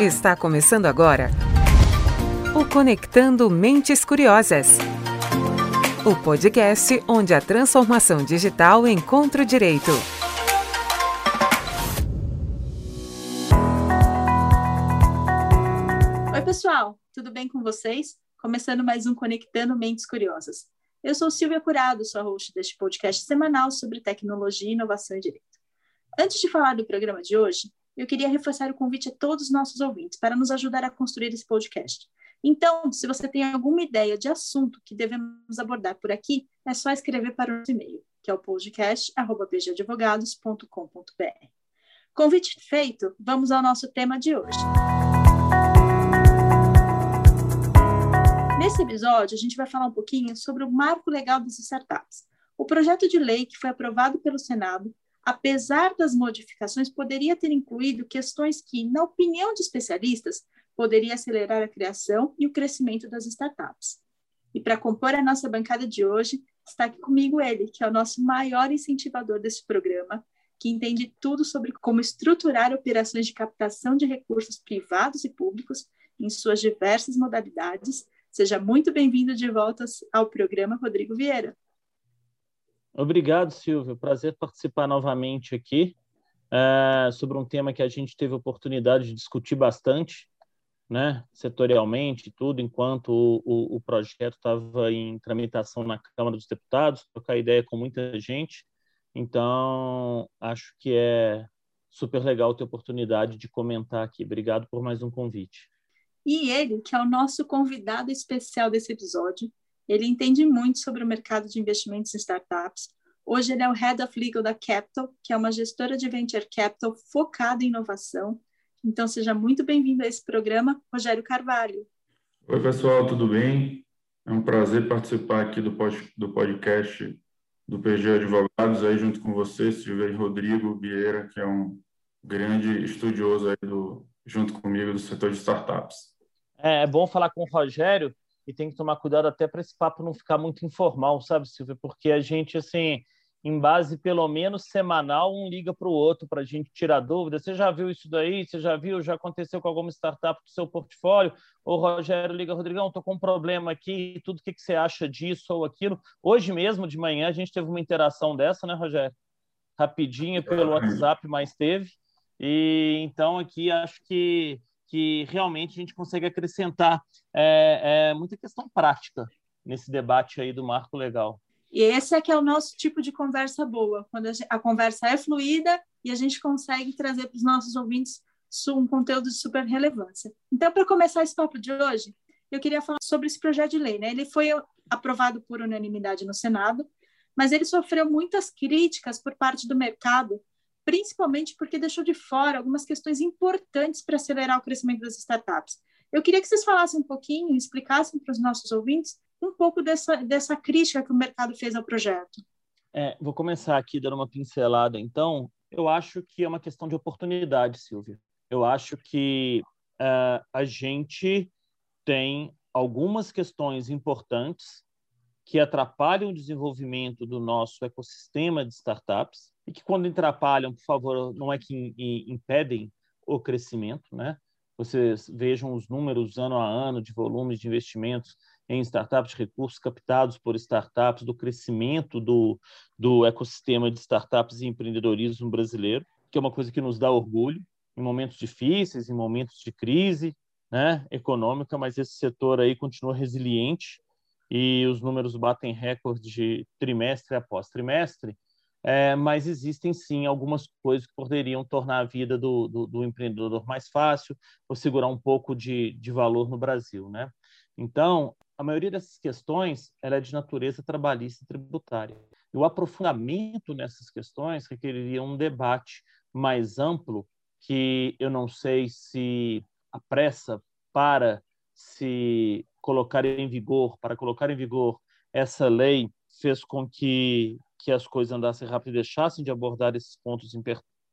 Está começando agora o Conectando Mentes Curiosas. O podcast onde a transformação digital encontra o direito. Oi, pessoal, tudo bem com vocês? Começando mais um Conectando Mentes Curiosas. Eu sou Silvia Curado, sua host deste podcast semanal sobre tecnologia, inovação e direito. Antes de falar do programa de hoje, eu queria reforçar o convite a todos os nossos ouvintes para nos ajudar a construir esse podcast. Então, se você tem alguma ideia de assunto que devemos abordar por aqui, é só escrever para o nosso e-mail, que é o podcast.pgadvogados.com.br. Convite feito, vamos ao nosso tema de hoje. Nesse episódio, a gente vai falar um pouquinho sobre o marco legal das startups. O projeto de lei que foi aprovado pelo Senado apesar das modificações, poderia ter incluído questões que, na opinião de especialistas, poderia acelerar a criação e o crescimento das startups. E para compor a nossa bancada de hoje, está aqui comigo ele, que é o nosso maior incentivador desse programa, que entende tudo sobre como estruturar operações de captação de recursos privados e públicos em suas diversas modalidades. Seja muito bem-vindo de volta ao programa, Rodrigo Vieira. Obrigado, Silvio. Prazer participar novamente aqui é, sobre um tema que a gente teve oportunidade de discutir bastante, né, setorialmente, tudo, enquanto o, o, o projeto estava em tramitação na Câmara dos Deputados, trocar ideia com muita gente. Então, acho que é super legal ter oportunidade de comentar aqui. Obrigado por mais um convite. E ele, que é o nosso convidado especial desse episódio, ele entende muito sobre o mercado de investimentos em startups. Hoje ele é o Head of Legal da Capital, que é uma gestora de venture capital focada em inovação. Então seja muito bem-vindo a esse programa, Rogério Carvalho. Oi, pessoal, tudo bem? É um prazer participar aqui do, pod, do podcast do PG Advogados, aí junto com você, Silvia e Rodrigo Vieira, que é um grande estudioso aí do, junto comigo do setor de startups. É, é bom falar com o Rogério, e tem que tomar cuidado até para esse papo não ficar muito informal, sabe, Silvia? Porque a gente, assim, em base pelo menos semanal, um liga para o outro para a gente tirar dúvida. Você já viu isso daí? Você já viu? Já aconteceu com alguma startup do seu portfólio? Ou Rogério liga, Rodrigão, estou com um problema aqui, tudo o que, que você acha disso ou aquilo? Hoje mesmo, de manhã, a gente teve uma interação dessa, né, Rogério? Rapidinha pelo WhatsApp, mas teve. E então aqui acho que que realmente a gente consegue acrescentar é, é, muita questão prática nesse debate aí do marco legal. E esse é que é o nosso tipo de conversa boa, quando a, gente, a conversa é fluida e a gente consegue trazer para os nossos ouvintes um conteúdo de super relevância. Então, para começar esse papo de hoje, eu queria falar sobre esse projeto de lei. Né? Ele foi aprovado por unanimidade no Senado, mas ele sofreu muitas críticas por parte do mercado principalmente porque deixou de fora algumas questões importantes para acelerar o crescimento das startups. Eu queria que vocês falassem um pouquinho, explicassem para os nossos ouvintes um pouco dessa, dessa crítica que o mercado fez ao projeto. É, vou começar aqui dando uma pincelada, então. Eu acho que é uma questão de oportunidade, Silvia. Eu acho que uh, a gente tem algumas questões importantes que atrapalham o desenvolvimento do nosso ecossistema de startups e que, quando atrapalham, por favor, não é que impedem o crescimento, né? Vocês vejam os números ano a ano de volumes de investimentos em startups, de recursos captados por startups, do crescimento do, do ecossistema de startups e empreendedorismo brasileiro, que é uma coisa que nos dá orgulho em momentos difíceis, em momentos de crise né, econômica, mas esse setor aí continua resiliente e os números batem recorde de trimestre após trimestre, é, mas existem sim algumas coisas que poderiam tornar a vida do, do, do empreendedor mais fácil ou segurar um pouco de, de valor no Brasil, né? Então, a maioria dessas questões ela é de natureza trabalhista e tributária. E o aprofundamento nessas questões requeriria um debate mais amplo que eu não sei se a pressa para se colocar em vigor, para colocar em vigor essa lei, fez com que, que as coisas andassem rápido e deixassem de abordar esses pontos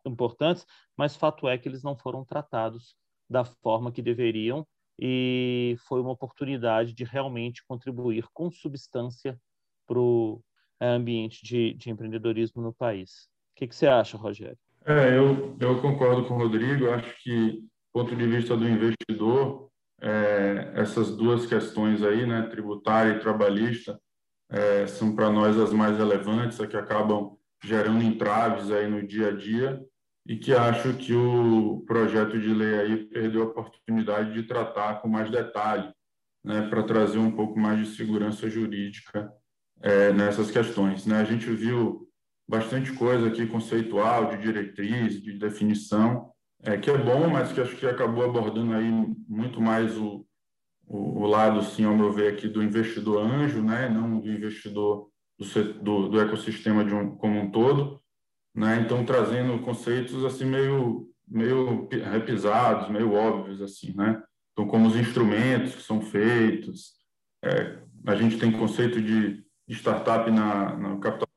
importantes, mas fato é que eles não foram tratados da forma que deveriam e foi uma oportunidade de realmente contribuir com substância para o eh, ambiente de, de, empreendedorismo no país. O que, que você acha, Rogério? É, eu, eu concordo com o Rodrigo. Acho que ponto de vista do investidor, é, essas duas questões aí, né, tributária e trabalhista, é, são para nós as mais relevantes, a que acabam gerando entraves aí no dia a dia e que acho que o projeto de lei aí perdeu a oportunidade de tratar com mais detalhe, né, para trazer um pouco mais de segurança jurídica é, nessas questões. Né? A gente viu bastante coisa aqui conceitual, de diretriz, de definição, é, que é bom, mas que acho que acabou abordando aí muito mais o, o, o lado, sim, ao meu ver, aqui do investidor anjo, né, não do investidor do, do, do ecossistema de um, como um todo, né, então trazendo conceitos assim meio meio repisados, meio óbvios assim, né? Então como os instrumentos que são feitos, é, a gente tem conceito de, startup na, na capital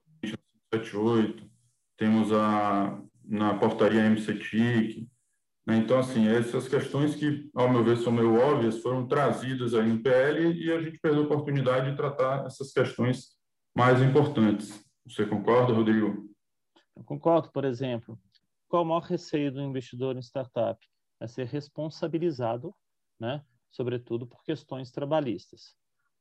78, temos a na portaria MCTIC? Então, assim, essas questões que, ao meu ver, são meio óbvias, foram trazidas aí no PL e a gente perdeu a oportunidade de tratar essas questões mais importantes. Você concorda, Rodrigo? Eu concordo, por exemplo. Qual o maior receio do investidor em startup? É ser responsabilizado, né, sobretudo por questões trabalhistas.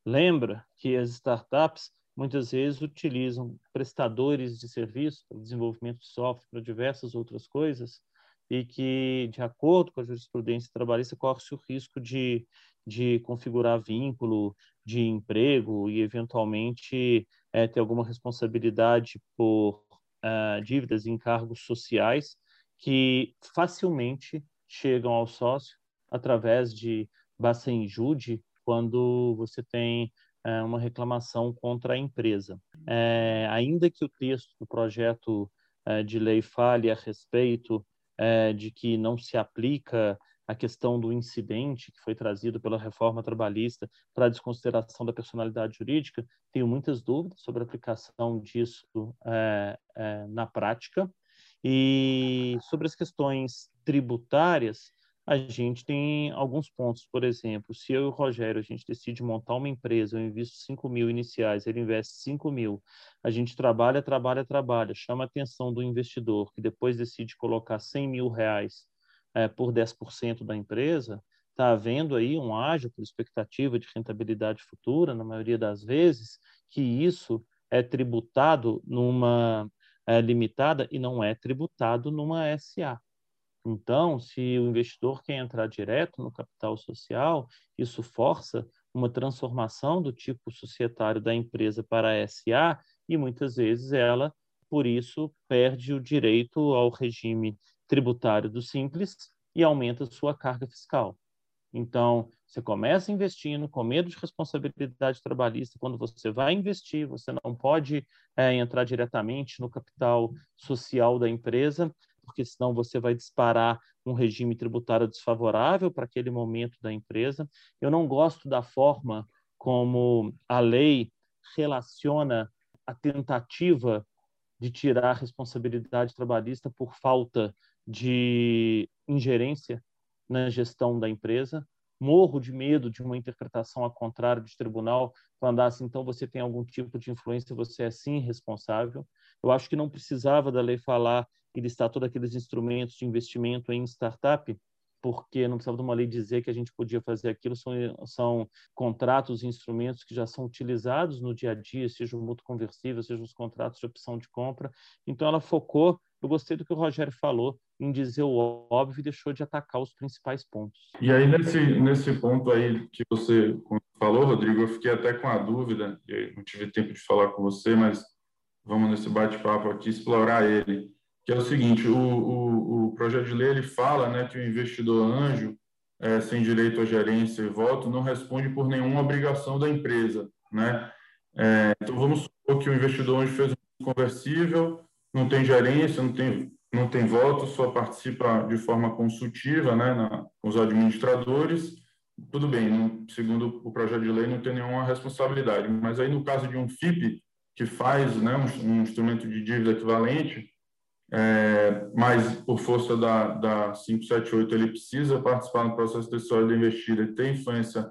Lembra que as startups muitas vezes utilizam prestadores de serviço para desenvolvimento de software, para diversas outras coisas, e que, de acordo com a jurisprudência trabalhista, corre-se o risco de, de configurar vínculo de emprego e, eventualmente, é, ter alguma responsabilidade por uh, dívidas e encargos sociais que facilmente chegam ao sócio através de basta injude quando você tem uh, uma reclamação contra a empresa. É, ainda que o texto do projeto uh, de lei fale a respeito é, de que não se aplica a questão do incidente que foi trazido pela reforma trabalhista para a desconsideração da personalidade jurídica, tenho muitas dúvidas sobre a aplicação disso é, é, na prática. E sobre as questões tributárias, a gente tem alguns pontos, por exemplo, se eu e o Rogério, a gente decide montar uma empresa, eu invisto 5 mil iniciais, ele investe 5 mil, a gente trabalha, trabalha, trabalha, chama a atenção do investidor, que depois decide colocar 100 mil reais é, por 10% da empresa, está havendo aí um ágio por expectativa de rentabilidade futura, na maioria das vezes, que isso é tributado numa é, limitada e não é tributado numa SA. Então, se o investidor quer entrar direto no capital social, isso força uma transformação do tipo societário da empresa para a SA e muitas vezes ela, por isso, perde o direito ao regime tributário do simples e aumenta sua carga fiscal. Então, você começa investindo com medo de responsabilidade trabalhista. Quando você vai investir, você não pode é, entrar diretamente no capital social da empresa, porque senão você vai disparar um regime tributário desfavorável para aquele momento da empresa. Eu não gosto da forma como a lei relaciona a tentativa de tirar a responsabilidade trabalhista por falta de ingerência na gestão da empresa. Morro de medo de uma interpretação ao contrário de tribunal, quando assim, então você tem algum tipo de influência, você é sim responsável. Eu acho que não precisava da lei falar e listar todos aqueles instrumentos de investimento em startup, porque não precisava de uma lei dizer que a gente podia fazer aquilo, são, são contratos e instrumentos que já são utilizados no dia a dia, seja o mútuo conversível, seja os contratos de opção de compra. Então, ela focou, eu gostei do que o Rogério falou, em dizer o óbvio e deixou de atacar os principais pontos. E aí, nesse, nesse ponto aí que você falou, Rodrigo, eu fiquei até com a dúvida, não tive tempo de falar com você, mas vamos nesse bate-papo aqui explorar ele, que é o seguinte, o, o, o, projeto de lei ele fala né, que o investidor anjo, é, sem direito à gerência e voto, não responde por nenhuma obrigação da empresa. Né? É, então, vamos supor que o investidor anjo fez um conversível, não tem gerência, não tem, não tem voto, só participa de forma consultiva né, na, com os administradores, tudo bem, segundo o projeto de lei, não tem nenhuma responsabilidade. Mas aí, no caso de um FIP, que faz né, um, um instrumento de dívida equivalente, é, mas por força da, da 578 ele precisa participar no processo decisório da investida e ter influência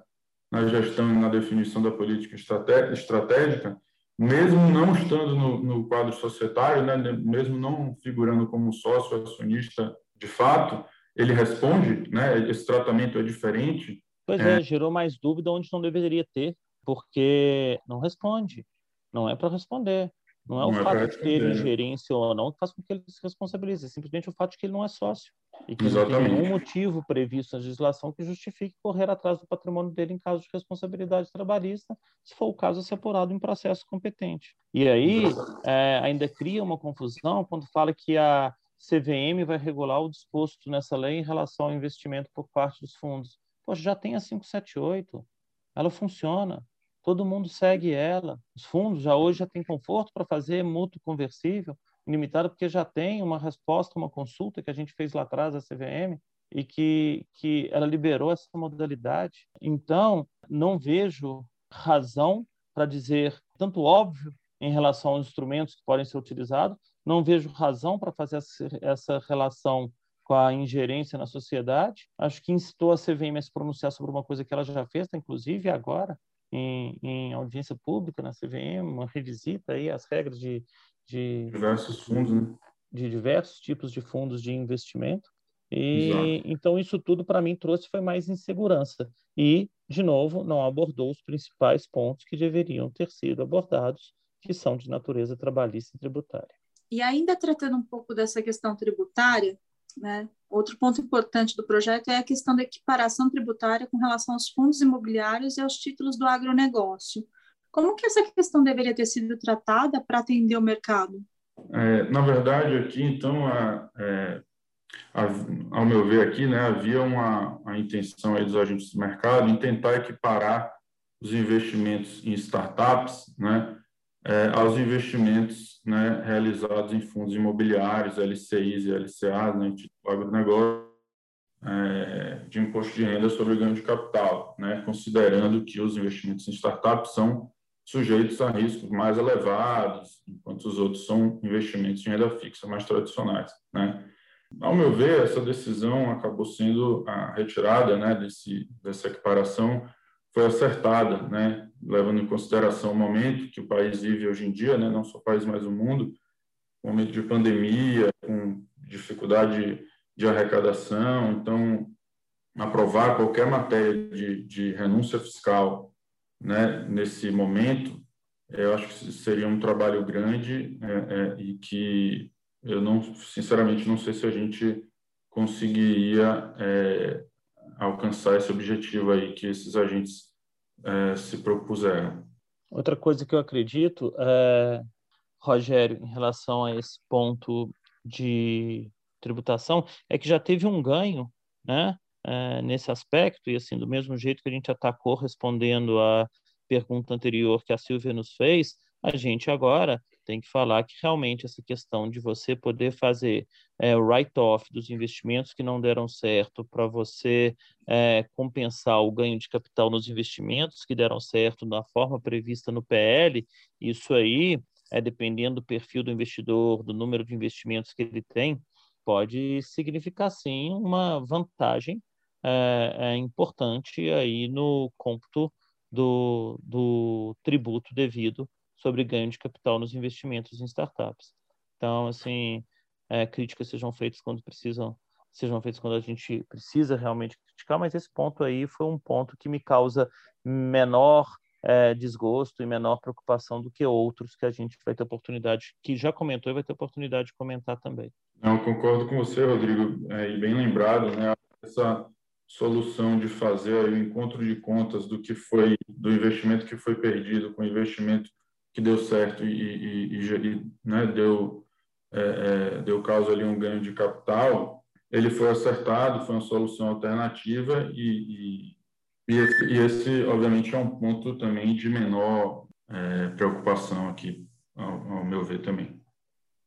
na gestão e na definição da política estratégica, mesmo não estando no, no quadro societário, né, mesmo não figurando como sócio acionista de fato, ele responde, né? Esse tratamento é diferente. Pois é, é gerou mais dúvida onde não deveria ter, porque não responde, não é para responder. Não é não o é fato de ter ingerência ou não que faz com que ele se responsabilize, é simplesmente o fato de que ele não é sócio e que Exatamente. não tem nenhum motivo previsto na legislação que justifique correr atrás do patrimônio dele em caso de responsabilidade trabalhista, se for o caso, ser apurado em processo competente. E aí é, ainda cria uma confusão quando fala que a CVM vai regular o disposto nessa lei em relação ao investimento por parte dos fundos. Poxa, já tem a 578, ela funciona todo mundo segue ela. Os fundos já hoje já têm conforto para fazer mútuo conversível, limitado, porque já tem uma resposta, uma consulta que a gente fez lá atrás, a CVM, e que, que ela liberou essa modalidade. Então, não vejo razão para dizer tanto óbvio em relação aos instrumentos que podem ser utilizados, não vejo razão para fazer essa relação com a ingerência na sociedade. Acho que incitou a CVM a se pronunciar sobre uma coisa que ela já fez, tá, inclusive agora, em, em audiência pública na CVM, uma revisita aí as regras de, de diversos fundos, né? de diversos tipos de fundos de investimento. E Exato. então isso tudo para mim trouxe foi mais insegurança e de novo não abordou os principais pontos que deveriam ter sido abordados, que são de natureza trabalhista e tributária. E ainda tratando um pouco dessa questão tributária, né? Outro ponto importante do projeto é a questão da equiparação tributária com relação aos fundos imobiliários e aos títulos do agronegócio. Como que essa questão deveria ter sido tratada para atender o mercado? É, na verdade, aqui, então, a, é, a, ao meu ver aqui, né, havia uma, uma intenção dos agentes do mercado em tentar equiparar os investimentos em startups, né, é, aos investimentos né, realizados em fundos imobiliários, LCIs e LCAs, né, título agronegócio, é, de imposto de renda sobre ganho de capital, né, considerando que os investimentos em startups são sujeitos a riscos mais elevados, enquanto os outros são investimentos em renda fixa mais tradicionais. Né. Ao meu ver, essa decisão acabou sendo a retirada né, desse, dessa equiparação foi acertada, né, levando em consideração o momento que o país vive hoje em dia, né, não só o país, mas o mundo, momento de pandemia, com dificuldade de arrecadação, então aprovar qualquer matéria de, de renúncia fiscal, né, nesse momento, eu acho que seria um trabalho grande é, é, e que eu não, sinceramente, não sei se a gente conseguiria é, alcançar esse objetivo aí que esses agentes é, se propuseram. Outra coisa que eu acredito, é, Rogério, em relação a esse ponto de tributação, é que já teve um ganho, né, é, nesse aspecto e assim do mesmo jeito que a gente atacou respondendo a pergunta anterior que a Silvia nos fez, a gente agora tem que falar que realmente essa questão de você poder fazer é, o write-off dos investimentos que não deram certo para você é, compensar o ganho de capital nos investimentos que deram certo na forma prevista no PL, isso aí, é, dependendo do perfil do investidor, do número de investimentos que ele tem, pode significar sim uma vantagem é, é importante aí no cômputo do, do tributo devido sobre ganho de capital nos investimentos em startups. Então, assim, é, críticas sejam feitas quando precisam, sejam feitas quando a gente precisa realmente criticar, mas esse ponto aí foi um ponto que me causa menor é, desgosto e menor preocupação do que outros que a gente vai ter oportunidade, que já comentou e vai ter oportunidade de comentar também. Não, concordo com você, Rodrigo, é, e bem lembrado, né? Essa solução de fazer o encontro de contas do que foi do investimento que foi perdido com o investimento que deu certo e, e, e né, deu, é, é, deu causa ali um ganho de capital, ele foi acertado, foi uma solução alternativa e, e, e esse, obviamente, é um ponto também de menor é, preocupação aqui, ao, ao meu ver também.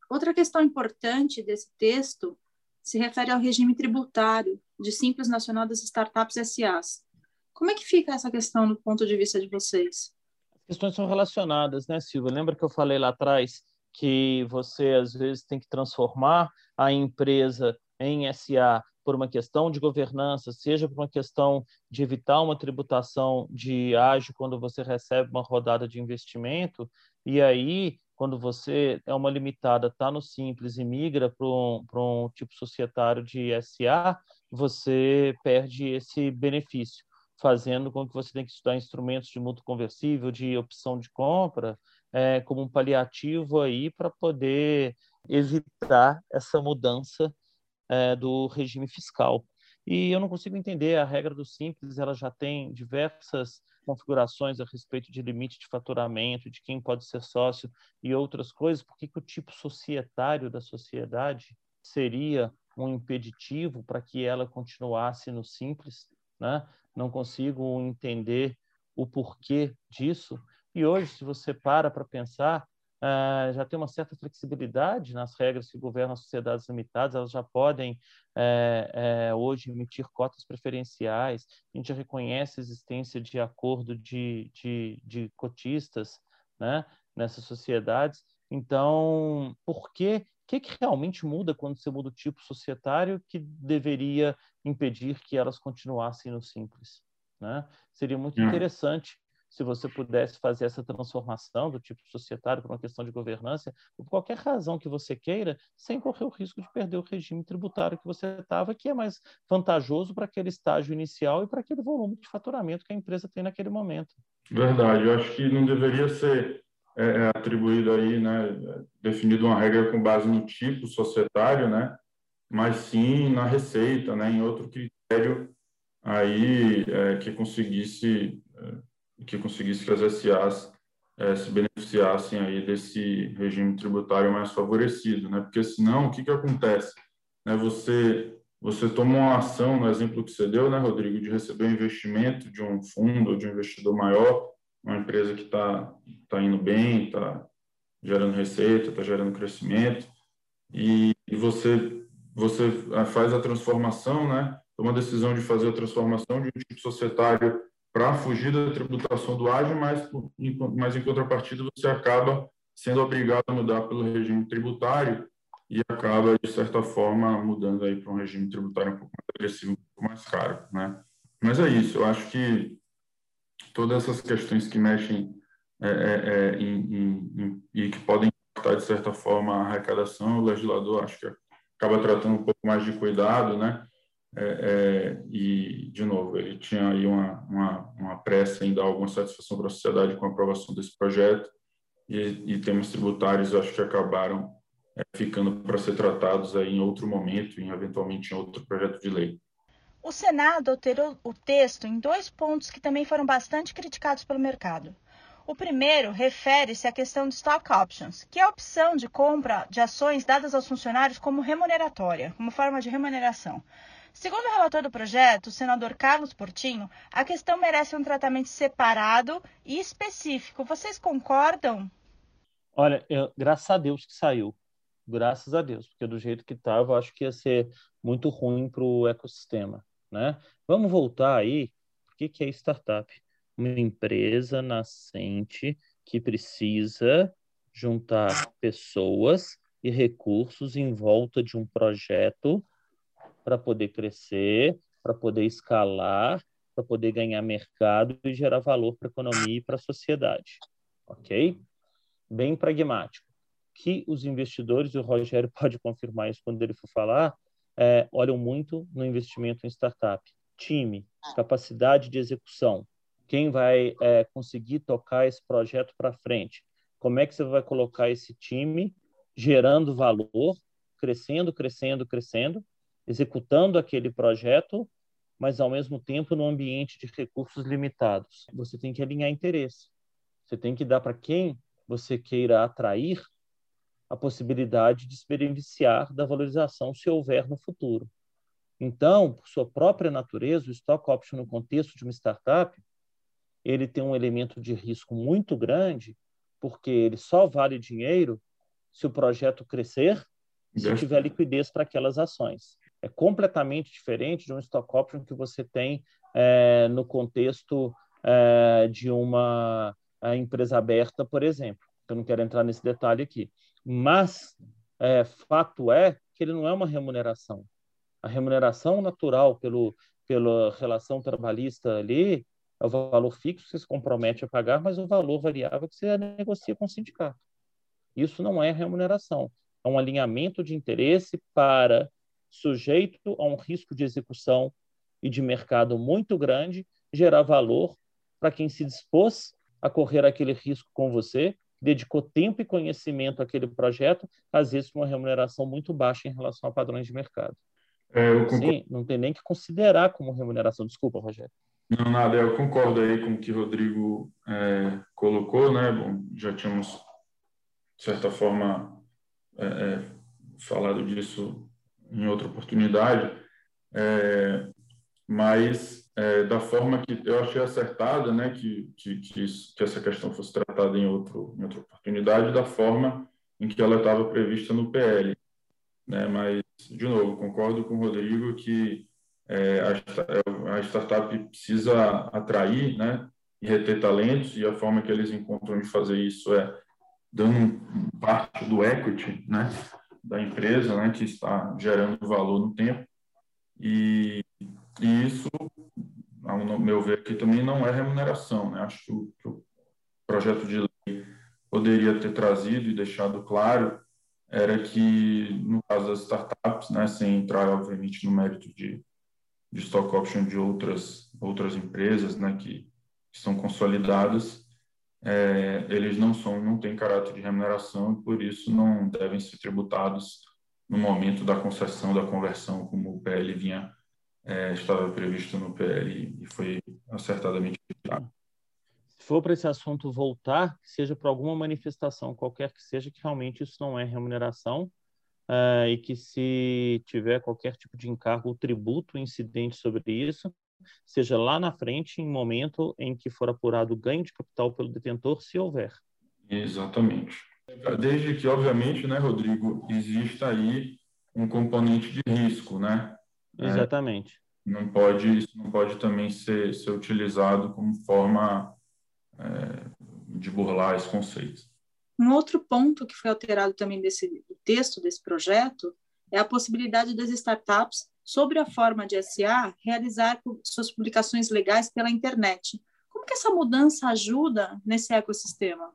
Outra questão importante desse texto se refere ao regime tributário de Simples Nacional das Startups SAs. Como é que fica essa questão do ponto de vista de vocês? Questões são relacionadas, né, Silvia? Lembra que eu falei lá atrás que você às vezes tem que transformar a empresa em SA por uma questão de governança, seja por uma questão de evitar uma tributação de ágio quando você recebe uma rodada de investimento, e aí, quando você é uma limitada, está no simples e migra para um, um tipo societário de SA, você perde esse benefício, fazendo com que você tenha que estudar instrumentos de mútuo conversível, de opção de compra, é, como um paliativo aí para poder evitar essa mudança é, do regime fiscal. E eu não consigo entender a regra do simples, ela já tem diversas configurações a respeito de limite de faturamento, de quem pode ser sócio e outras coisas, por que o tipo societário da sociedade seria um impeditivo para que ela continuasse no simples, né? Não consigo entender o porquê disso. E hoje, se você para para pensar, uh, já tem uma certa flexibilidade nas regras que governam as sociedades limitadas, elas já podem é, é, hoje emitir cotas preferenciais, a gente já reconhece a existência de acordo de, de, de cotistas né, nessas sociedades. Então, por que que, que realmente muda quando você muda o tipo societário que deveria impedir que elas continuassem no simples? Né? Seria muito hum. interessante se você pudesse fazer essa transformação do tipo societário para uma questão de governança, por qualquer razão que você queira, sem correr o risco de perder o regime tributário que você estava, que é mais vantajoso para aquele estágio inicial e para aquele volume de faturamento que a empresa tem naquele momento. Verdade, eu acho que não deveria ser é, é atribuído aí, né, definido uma regra com base no tipo societário, né, mas sim na receita, né, em outro critério aí é, que conseguisse é, que conseguisse que as SAs é, se beneficiassem aí desse regime tributário mais favorecido, né? Porque senão o que que acontece? Né? Você você toma uma ação, no exemplo que você deu, né, Rodrigo, de receber um investimento de um fundo ou de um investidor maior uma empresa que está tá indo bem, está gerando receita, está gerando crescimento, e, e, você, você ah, faz a transformação, né? toma a decisão de fazer a transformação de um tipo societário para fugir da tributação do ágio, mas, mas em contrapartida você acaba sendo obrigado a mudar pelo regime tributário e acaba, de certa forma, mudando aí para um regime tributário um pouco mais agressivo, um pouco mais caro, né? Mas é isso, eu acho que todas essas questões que mexem é, é, é em, em, em, e que podem impactar, de certa forma, a arrecadação, o legislador acho que acaba tratando um pouco mais de cuidado, né? É, é, e, de novo, ele tinha aí uma, uma, uma pressa em dar alguma satisfação para a sociedade com a aprovação desse projeto, e, e temas tributários acho que acabaram é, ficando para ser tratados aí em outro momento, em, eventualmente em outro projeto de lei. O Senado alterou o texto em dois pontos que também foram bastante criticados pelo mercado. O primeiro refere-se à questão de stock options, que é a opção de compra de ações dadas aos funcionários como remuneratória, como forma de remuneração. Segundo o relator do projeto, o senador Carlos Portinho, a questão merece um tratamento separado e específico. Vocês concordam? Olha, eu, graças a Deus que saiu. Graças a Deus, porque do jeito que estava, acho que ia ser muito ruim para o ecossistema. Né? Vamos voltar aí. O que, que é startup? Uma empresa nascente que precisa juntar pessoas e recursos em volta de um projeto para poder crescer, para poder escalar, para poder ganhar mercado e gerar valor para a economia e para a sociedade. Ok? Bem pragmático. Que os investidores, e o Rogério pode confirmar isso quando ele for falar, é, olham muito no investimento em startup. Time, capacidade de execução. Quem vai é, conseguir tocar esse projeto para frente? Como é que você vai colocar esse time gerando valor, crescendo, crescendo, crescendo, executando aquele projeto, mas ao mesmo tempo no ambiente de recursos limitados. Você tem que alinhar interesse. Você tem que dar para quem você queira atrair a possibilidade de se beneficiar da valorização se houver no futuro. Então, por sua própria natureza, o stock option no contexto de uma startup, ele tem um elemento de risco muito grande, porque ele só vale dinheiro se o projeto crescer, se tiver liquidez para aquelas ações. É completamente diferente de um stock option que você tem é, no contexto é, de uma empresa aberta, por exemplo. Eu não quero entrar nesse detalhe aqui. Mas é, fato é que ele não é uma remuneração. A remuneração natural pelo, pela relação trabalhista ali é o valor fixo que você se compromete a pagar, mas o valor variável que você negocia com o sindicato. Isso não é remuneração, é um alinhamento de interesse para sujeito a um risco de execução e de mercado muito grande, gerar valor para quem se dispôs a correr aquele risco com você, dedicou tempo e conhecimento àquele projeto, às vezes com uma remuneração muito baixa em relação a padrões de mercado. É, Sim, não tem nem que considerar como remuneração. Desculpa, Rogério. Não, nada, eu concordo aí com o que o Rodrigo é, colocou, né? Bom, já tínhamos, de certa forma, é, é falado disso em outra oportunidade, é, mas é, da forma que eu achei acertada, né, que, que, que, isso, que, essa questão fosse tratada em, outro, em outra oportunidade, da forma em que ela estava prevista no PL. Né, mas, de novo, concordo com o Rodrigo que é, a, startup precisa atrair né, e reter talentos, e a forma que eles encontram de fazer isso é dando parte do equity né, da empresa, né, que está gerando valor no tempo. E, e isso, ao meu ver aqui, também não é remuneração. Né? Acho que o, que o projeto de lei poderia ter trazido e deixado claro era que, no caso das startups, né, sem entrar, obviamente, no mérito de, de stock option de outras, outras empresas né, que, são consolidadas, é, eles não são, não têm caráter de remuneração e por isso não devem ser tributados no momento da concessão da conversão, como o PL vinha é, estava previsto no PL e foi acertadamente retirado. Se for para esse assunto voltar, seja para alguma manifestação qualquer que seja, que realmente isso não é remuneração uh, e que se tiver qualquer tipo de encargo ou tributo incidente sobre isso, seja lá na frente, em momento em que for apurado o ganho de capital pelo detentor, se houver. Exatamente. Desde que, obviamente, né, Rodrigo, exista aí um componente de risco, né? É, Exatamente. É, não pode, isso não pode também ser, ser utilizado como forma é, de burlar esse conceito. Um outro ponto que foi alterado também desse texto desse projeto é a possibilidade das startups sobre a forma de SA realizar suas publicações legais pela internet. Como que essa mudança ajuda nesse ecossistema?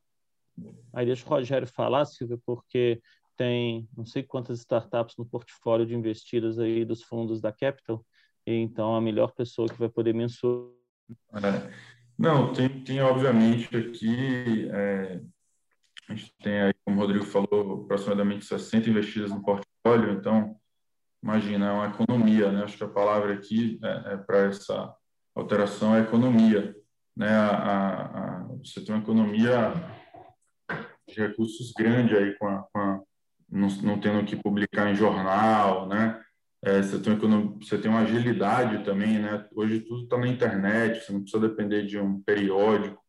Aí deixa o Rogério falar, Silvia, porque tem não sei quantas startups no portfólio de investidas aí dos fundos da Capital, então a melhor pessoa que vai poder mensurar. É, não, tem, tem obviamente aqui, é, a gente tem aí, como o Rodrigo falou, aproximadamente 60 investidas no portfólio, então imagina, é uma economia, né? Acho que a palavra aqui é, é para essa alteração é economia, né? A, a, a, você tem uma economia de recursos grande aí com a, com não, não, tendo que publicar em jornal, né? É, você, tem, você tem uma agilidade também, né? Hoje tudo está na internet, você não precisa depender de um periódico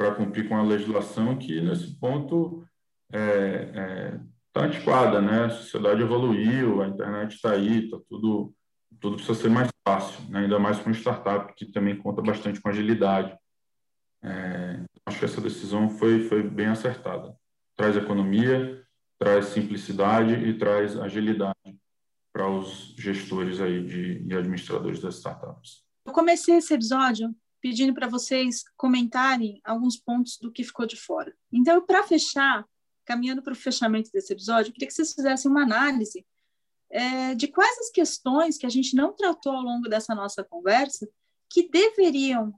para cumprir com a legislação que nesse ponto é, é, está antiquada, né? A sociedade evoluiu, a internet está aí, tá tudo, tudo precisa ser mais fácil, né? ainda mais com startup que também conta bastante com agilidade. É, acho que essa decisão foi, foi bem acertada. Traz economia, traz simplicidade e traz agilidade para os gestores aí de, e administradores das startups. Eu comecei esse episódio pedindo para vocês comentarem alguns pontos do que ficou de fora. Então, para fechar, caminhando para o fechamento desse episódio, eu queria que vocês fizessem uma análise é, de quais as questões que a gente não tratou ao longo dessa nossa conversa que deveriam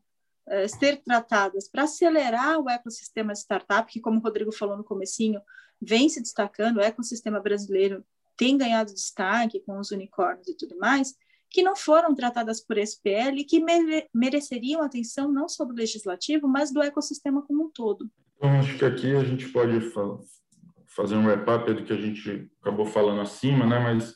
é, ser tratadas para acelerar o ecossistema startup, que, como o Rodrigo falou no comecinho, vem se destacando, o ecossistema brasileiro tem ganhado destaque com os unicórnios e tudo mais, que não foram tratadas por SPL e que mere mereceriam atenção não só do legislativo, mas do ecossistema como um todo. Então, acho que aqui a gente pode fazer um wrap-up do que a gente acabou falando acima, né? Mas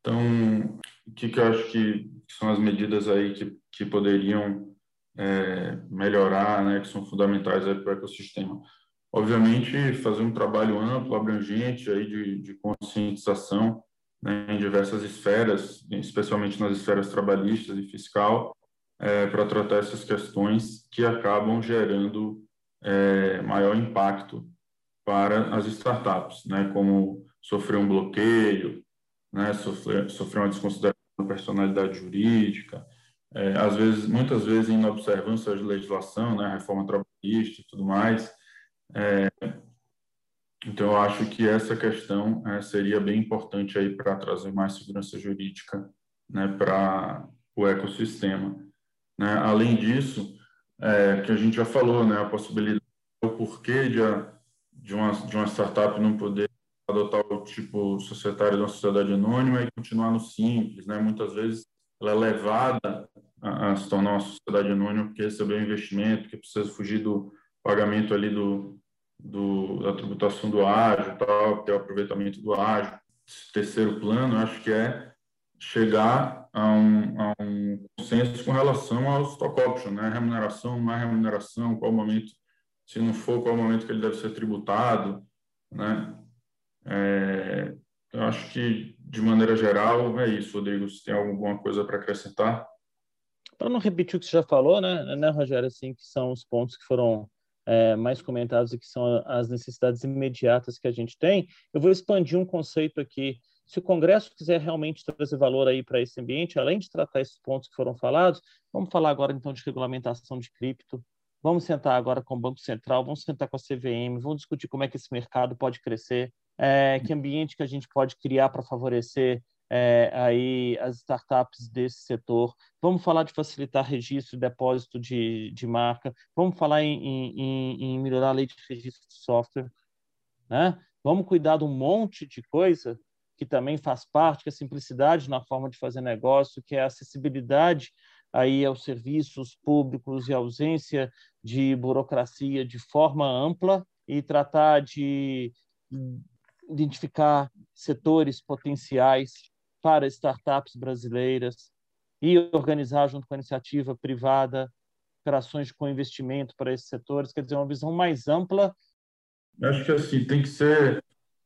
então, o que, que eu acho que são as medidas aí que, que poderiam é, melhorar, né? Que são fundamentais para o ecossistema. Obviamente, fazer um trabalho amplo, abrangente aí de, de conscientização né, em diversas esferas, especialmente nas esferas trabalhistas e fiscal, é, para tratar essas questões que acabam gerando é, maior impacto para as startups, né, como sofrer um bloqueio, né, sofrer, sofrer uma desconsideração da personalidade jurídica, é, às vezes, muitas vezes em observância de legislação, né, reforma trabalhista e tudo mais, é, Então, eu acho que essa questão é, seria bem importante aí para trazer mais segurança jurídica né, para o ecossistema. Né? Além disso, é, que a gente já falou, né, a possibilidade, o porquê de, de, uma, de uma startup não poder adotar o tipo societário de uma sociedade anônima e continuar no simples. Né? Muitas vezes ela é levada a, a se tornar uma sociedade anônima porque recebeu investimento, que precisa fugir do pagamento ali do, do, da tributação do ágio, tal, ter o aproveitamento do ágio. Terceiro plano, acho que é chegar a um, a um consenso com relação ao stock option, né? Remuneração, é remuneração, qual momento, se não for, qual momento que ele deve ser tributado, né? É, eu acho que, de maneira geral, é isso. Rodrigo, se tem alguma coisa para acrescentar? Para não repetir o que você já falou, né, né Rogério, assim, que são os pontos que foram é, mais comentados e que são as necessidades imediatas que a gente tem, eu vou expandir um conceito aqui. Se o Congresso quiser realmente trazer valor aí para esse ambiente, além de tratar esses pontos que foram falados, vamos falar agora então de regulamentação de cripto, vamos sentar agora com o Banco Central, vamos sentar com a CVM, vamos discutir como é que esse mercado pode crescer, é, que ambiente que a gente pode criar para favorecer é, aí as startups desse setor. Vamos falar de facilitar registro e depósito de, de marca. Vamos falar em, em, em melhorar a lei de registro de software. Né? Vamos cuidar de um monte de coisa que também faz parte, que é a simplicidade na forma de fazer negócio, que é a acessibilidade aí aos serviços públicos e ausência de burocracia de forma ampla e tratar de identificar setores potenciais para startups brasileiras e organizar junto com a iniciativa privada operações com investimento para esses setores, quer dizer, uma visão mais ampla. Acho que assim tem que ser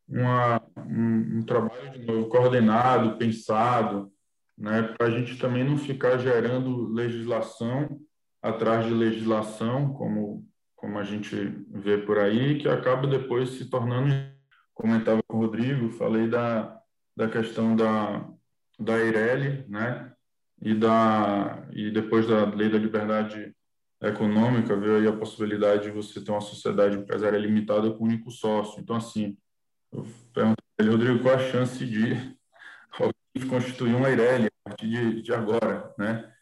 uma, um, um trabalho novo, coordenado, pensado, né, para a gente também não ficar gerando legislação atrás de legislação, como como a gente vê por aí, que acaba depois se tornando, comentava com o Rodrigo, falei da da questão da, da Eireli, né? E, da, e depois da lei da liberdade econômica, veio aí a possibilidade de você ter uma sociedade empresária limitada com um único sócio. Então, assim, eu pergunto para ele, Rodrigo, qual a chance de alguém constituir uma Eireli a partir de, de agora, né?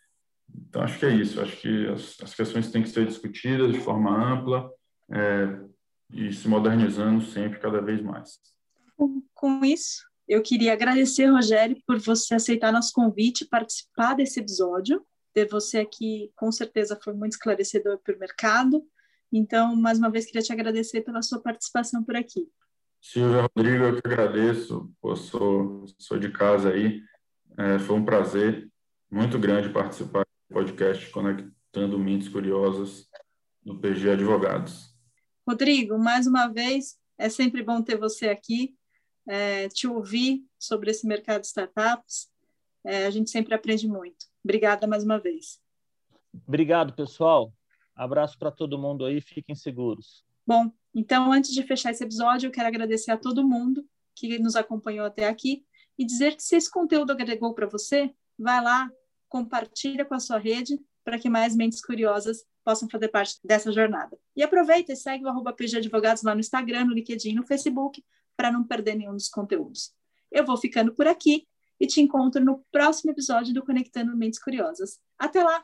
Então, acho que é isso. Acho que as, as questões têm que ser discutidas de forma ampla é, e se modernizando sempre, cada vez mais. Com isso, eu queria agradecer, Rogério, por você aceitar nosso convite e participar desse episódio. Ter você aqui, com certeza, foi muito esclarecedor para o mercado. Então, mais uma vez, queria te agradecer pela sua participação por aqui. Silvia Rodrigo, eu que agradeço. Pô, sou, sou de casa aí. É, foi um prazer muito grande participar do podcast Conectando Mentes Curiosas do PG Advogados. Rodrigo, mais uma vez, é sempre bom ter você aqui é, te ouvir sobre esse mercado de startups. É, a gente sempre aprende muito. Obrigada mais uma vez. Obrigado, pessoal. Abraço para todo mundo aí, fiquem seguros. Bom, então antes de fechar esse episódio, eu quero agradecer a todo mundo que nos acompanhou até aqui e dizer que se esse conteúdo agregou para você, vai lá, compartilha com a sua rede para que mais mentes curiosas possam fazer parte dessa jornada. E aproveita e segue o arroba PG Advogados lá no Instagram, no LinkedIn, no Facebook, para não perder nenhum dos conteúdos. Eu vou ficando por aqui e te encontro no próximo episódio do Conectando Mentes Curiosas. Até lá!